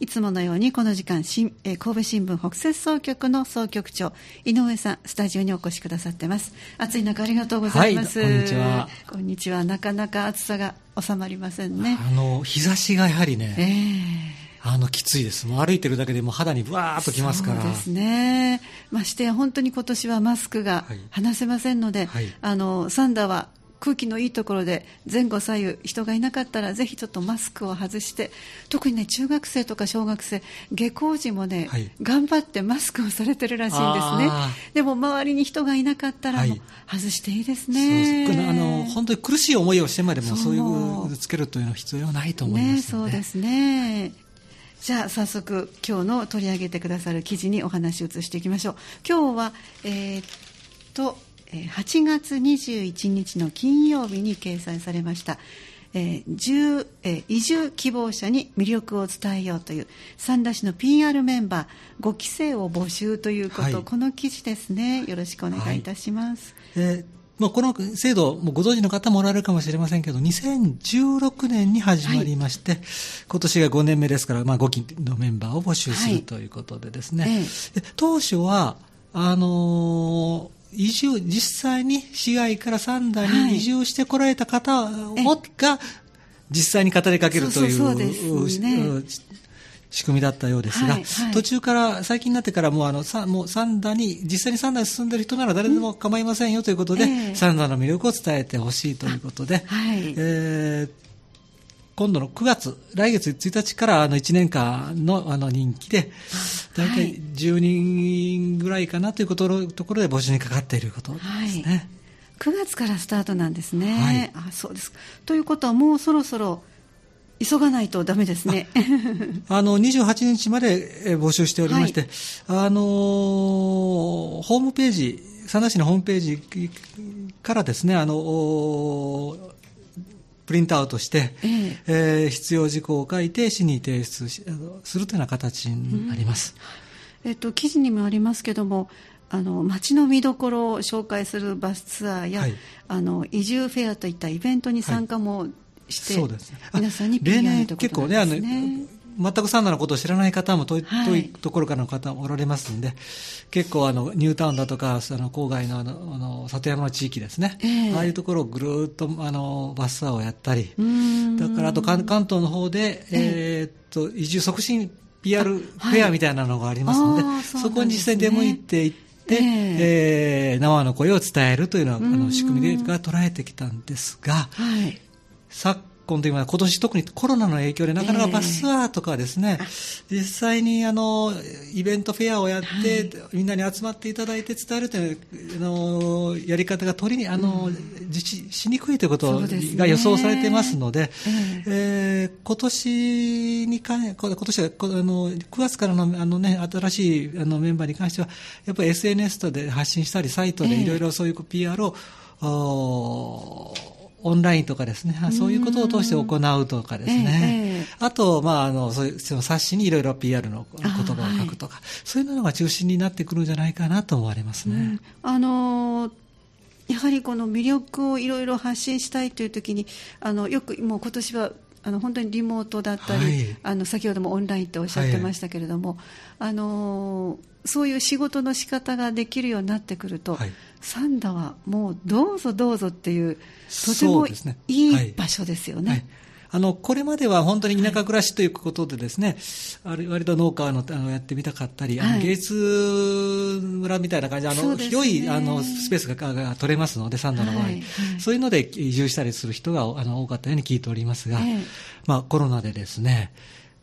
いつものようにこの時間、神戸新聞北摂総局の総局長、井上さん、スタジオにお越しくださってます。暑い中ありがとうございます。はい、こんにちは。こんにちは。なかなか暑さが収まりませんね。あの、日差しがやはりね、えー、あの、きついです。もう歩いてるだけでも肌にぶわーっときますから。そうですね。ましてや本当に今年はマスクが離せませんので、はいはい、あの、サンダーは空気のいいところで前後左右人がいなかったらぜひちょっとマスクを外して特にね中学生とか小学生下校時もね、はい、頑張ってマスクをされてるらしいんですね。でも周りに人がいなかったら、外していいですね。あの本当に苦しい思いをしてまでもそういうつけるというのは必要ないと思います、ね、そうですね。じゃあ早速今日の取り上げてくださる記事にお話を移していきましょう。今日はえー、っと8月21日の金曜日に掲載されました、えーえー、移住希望者に魅力を伝えようという三田市の PR メンバー5期生を募集ということ、はい、この記事ですね。よろしくお願いいたします、はい、えーまあ、この制度、もご存知の方もおられるかもしれませんけど、2016年に始まりまして、はい、今年が5年目ですから、まあ、5期のメンバーを募集するということでですね、はいえ。え、当初は、あのー移住、実際に市外から三田に移住してこられた方を、が、実際に語りかけるという仕組みだったようですが、はいはい、途中から、最近になってからもうあの、もう三田に、実際に三田に住んでる人なら誰でも構いませんよということで、えー、三田の魅力を伝えてほしいということで、はい、えー今度の9月、来月1日からあの1年間のあの人気で、大体10人ぐらいかなということところで募集にかかっていることですね。はい9月からスタートなんですね。はい、あそうですということはもうそろそろ急がないとだめですね。あの、28日まで募集しておりまして、はい、あのホームページ、佐賀市のホームページからですね、あのプリントアウトして、えー、えー、必要事項を書いて市に提出するというような形になります。うん、えっと、記事にもありますけども、あの街の見どころを紹介するバスツアーや、はい、あの移住フェアといったイベントに参加もして、はい、そうですね、皆さんに PR ということですね。結構ねあの全くサンダのことを知らない方も遠い,、遠い。ところからの方もおられますんで、結構あのニュータウンだとかあの郊外のあのあの里山の地域ですね、えー、ああいうところをぐるっとあのバスツアーをやったり。だからあと関関東の方で、えー、っと移住促進 PR フェアみたいなのがありますので、はい、そこに実際に出向いていって、え。ー、えー、生の声を伝えるというのはあの仕組みでが捉えてきたんですが、はい、昨今というのは今年特にコロナの影響でなかなかバスツアーとかですね、えー、実際にあのイベントフェアをやって、はい、みんなに集まっていただいて伝えるというあのやり方が取りにあの、うん、実施しにくいということが予想されていますので、で、ね、えー、今年にか今年はあの9月からのあの、ね、新しいあのメンバーに関してはやっぱり SNS とで発信したりサイトでいろいろそういう PR を、えーオンラインとかですね、そういうことを通して行うとかですね、えー、あと、まあ、あの、そういうその冊子にいろいろ PR の言葉を書くとか、はい、そういうのが中心になってくるんじゃないかなと思われますね。うん、あのーやはりこの魅力をいろいろ発信したいというときにあのよくもう今年はあの本当にリモートだったり、はい、あの先ほどもオンラインっておっしゃってましたけれども、はい、あのそういう仕事の仕方ができるようになってくると、はい、サンダはもうどうぞどうぞっていうとてもいい場所ですよね。あの、これまでは本当に田舎暮らしということでですね、はい、割と農家のあのやってみたかったり、はい、あの芸術村みたいな感じで、あの、ね、広いあのスペースがが取れますので、サンダの場合、はい、そういうので移住したりする人があの多かったように聞いておりますが、まあコロナでですね、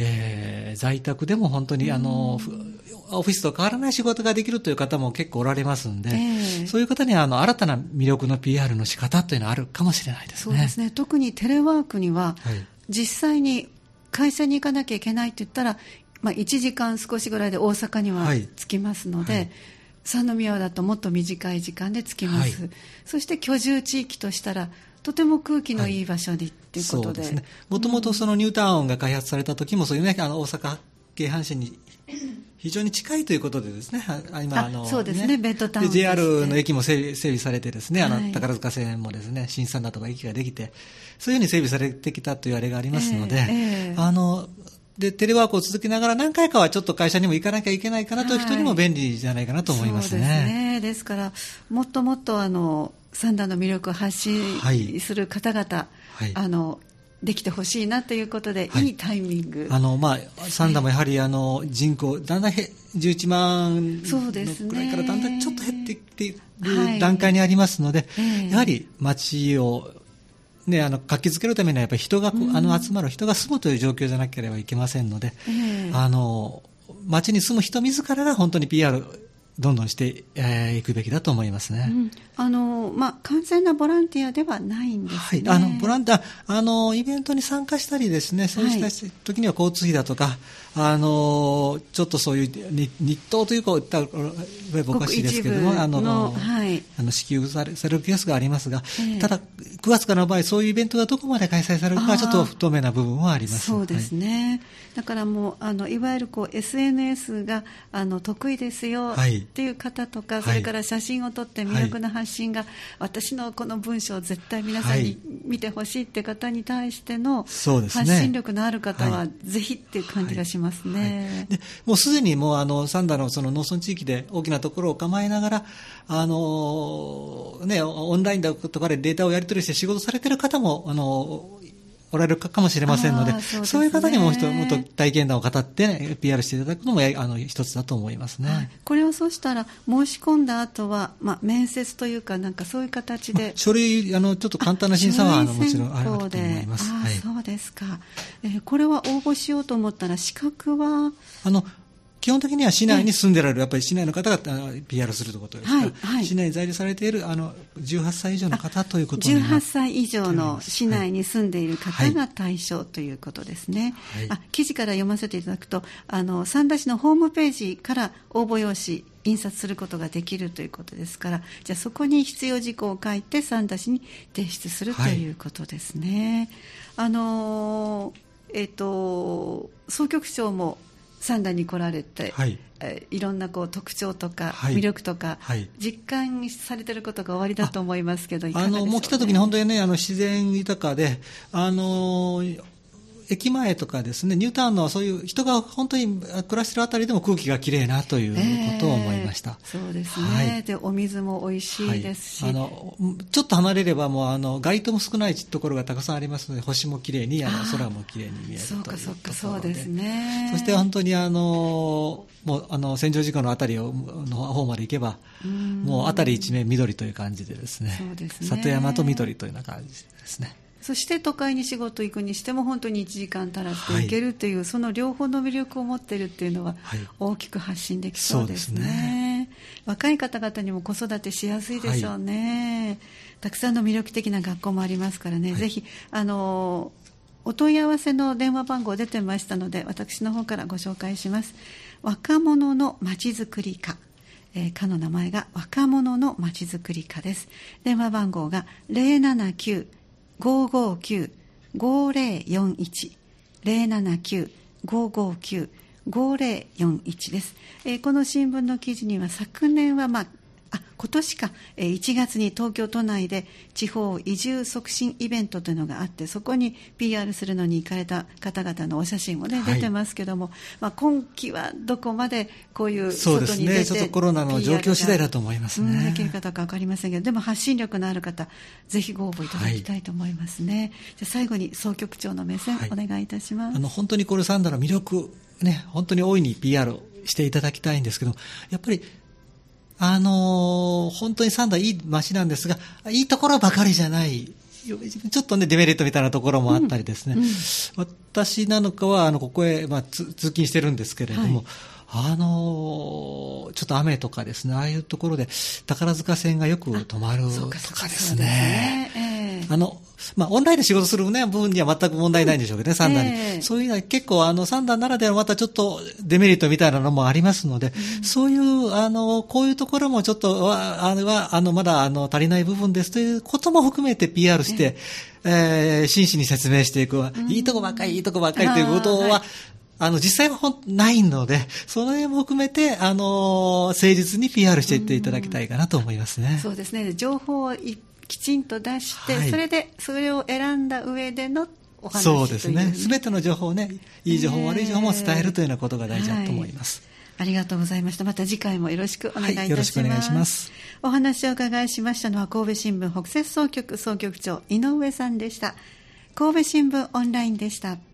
えー、在宅でも本当にあの、オフィスと変わらない仕事ができるという方も結構おられますんで、えー、そういう方にはあの新たな魅力の PR の仕方というのはあるかもしれないですね。そうですね。特にテレワークには、はい、実際に会社に行かなきゃいけないって言ったら、まあ、1時間少しぐらいで大阪には着きますので、はいはい。三宮だともっと短い時間で着きます、はい、そして居住地域としたらとても空気のいい場所にっていうことで、もともとそのニュータウンが開発された時もそういうねあの大阪京阪神に非常に近いということでですね、今、あの、そうですね、ベッドタウン、ね。JR の駅も整備されてですね、あの、宝塚線もですね、新三田とか駅ができて、そういうふうに整備されてきたというあれがありますので、えーえー、あの、で、テレワークを続けながら何回かはちょっと会社にも行かなきゃいけないかなという人にも便利じゃないかなと思いますね。はい、そうですね。ですから、もっともっとあの、三段の魅力を発信する方々、はい、あの、できてほしいなということで、はい、いいタイミング。あの、まあ、サンダもやはり、あの、人口、だんだんへ、11万のくらいからだんだんちょっと減ってきてい。る段階にありますので、やはり街を、ね、あの活気づけるためにはやっぱり人が、あの集まる人が住むという状況じゃなければいけませんので、あの街に住む人自らが本当に PR どんどんしてい、えー、くべきだと思いますね。うん、あのまあ、完全なボランティアではないんですね。はい、あのボランティアあのイベントに参加したりですね、そうした時には交通費だとか、あのちょっとそういう日当というか、言ったらおかしいですけども、あの、はい、あの支給されされるケースがありますが、えー、ただ、9月からの場合、そういうイベントがどこまで開催されるかは、ちょっと不透明な部分はあります。そうですね、はい、だからもう、あのいわゆるこう SNS があの得意ですよっていう方とか、はい、それから写真を撮って魅力な発信が、私のこの文章を絶対皆さんに見てほしいって方に対しての発信力のある方は、ぜひっていう感じがします。ますね。でもうすでにもうあのサンダのその農村地域で大きなところを構えながら、あのね、オンラインだとかでデータをやり取りして仕事されてる方も、あのおられるかもしれませんので、そう、ね,、そういう方にももっと体験談を語って、ね、PR していただくのもあの一つだと思いますね、はい、これをそうしたら、申し込んだ後は、まあ、面接というか、なんかそういう形で、まあ、書類あの、ちょっと簡単な審査はあのもちろんあると思います。はい、そうですか、えー、これは応募しようと思ったら、資格は？あの基本的には市内に住んでられる、やっぱり市内の方が PR するということですか？ら、はいはい、市内に在住されているあの18歳以上の方ということに18歳以上の市内に住んでいる方が対象ということですね。はい、あ記事から読ませていただくと、あの三田市のホームページから応募用紙、印刷することができるということですから、じゃあそこに必要事項を書いて三田市に提出するということですね。あのえっ、ー、と総局長も三田に来られて、はい。えいろんなこう特徴とか魅力とか、はい、実感されてることが終わりだと思いますけど、あのもう来た時に本当にねあの自然豊かであの駅前とかですね、ニュータウンのそういう人が本当に暮らしてるあたりでも空気がきれいなということを思いました。えー、そうですね、はい、で、お水も美味しいですし、はい、あのちょっと離れればもうあの街灯も少ないところがたくさんありますので、星もきれいに、あの空もきれいに見えるというそうかそうかそうですね。そして本当にあのもうあの戦場事故のあたりをの方まで行けば、もうあたり一面緑という感じでですね、そうですね。里山と緑というような感じですね。そして都会に仕事行くにしても本当に1時間足らずで行けるという、はい、その両方の魅力を持っているっていうのは大きく発信できそうですね。はいすね、若い方々にも子育てしやすいでしょうね、はい、たくさんの魅力的な学校もありますからね、ぜひあのお問い合わせの電話番号出てましたので私の方からご紹介します。若者のまちづくり課。えー、課の名前が若者のまちづくり課です。電話番号が079 559-5041 079-559-5041です、えー、この新聞の記事には昨年は、まあ、あ今年か、え1月に東京都内で地方移住促進イベントというのがあってそこに PR するのに行かれた方々のお写真も、ね、出てますけども、まあ、今期はどこまでこういう外に出てそうですね。ちょっとコロナの状況次第だと思いますね、できる方か分かりませんけどでも発信力のある方ぜひご応募いただきたいと思いますね、はい、じゃ最後に総局長の目線、お願いいたします。あの本当にこれサンダの魅力ね本当に大いに PR していただきたいんですけどやっぱりあのー、本当にサンダーいい街なんですが、いいところばかりじゃない。ちょっとね、デメリットみたいなところもあったりですね。うんうん、私なのかは、あの、ここへ、まあ、通勤してるんですけれども、はい、あのー、ちょっと雨とかですね、ああいうところで宝塚線がよく止まるとかですね。あの、まあ、オンラインで仕事する、ね、部分には全く問題ないんでしょうけどね、三段に。えー、そういうのは結構、あの、三段ならではまたちょっとデメリットみたいなのもありますので、うん、そういう、あの、こういうところもちょっと、あれは、あの、まだ、あの、足りない部分です。ということも含めて PR して、えー、えー、真摯に説明していく、うん、いいとこばっかり、いいとこばっかりということは、あの、実際はほんないので、その辺も含めて、あの、誠実に PR していっていただきたいかなと思いますね。うそうですね。情報をきちんと出して、はい、それでそれを選んだ上でのお話そうですね。すべての情報をね、いい情報、悪い情報も伝えるというようなことが大事だと思います。ありがとうございました。また次回もよろしくお願いいたします。はい、よろしくお願いします。お話を伺いしましたのは神戸新聞北摂総局総局長井上さんでした。神戸新聞オンラインでした。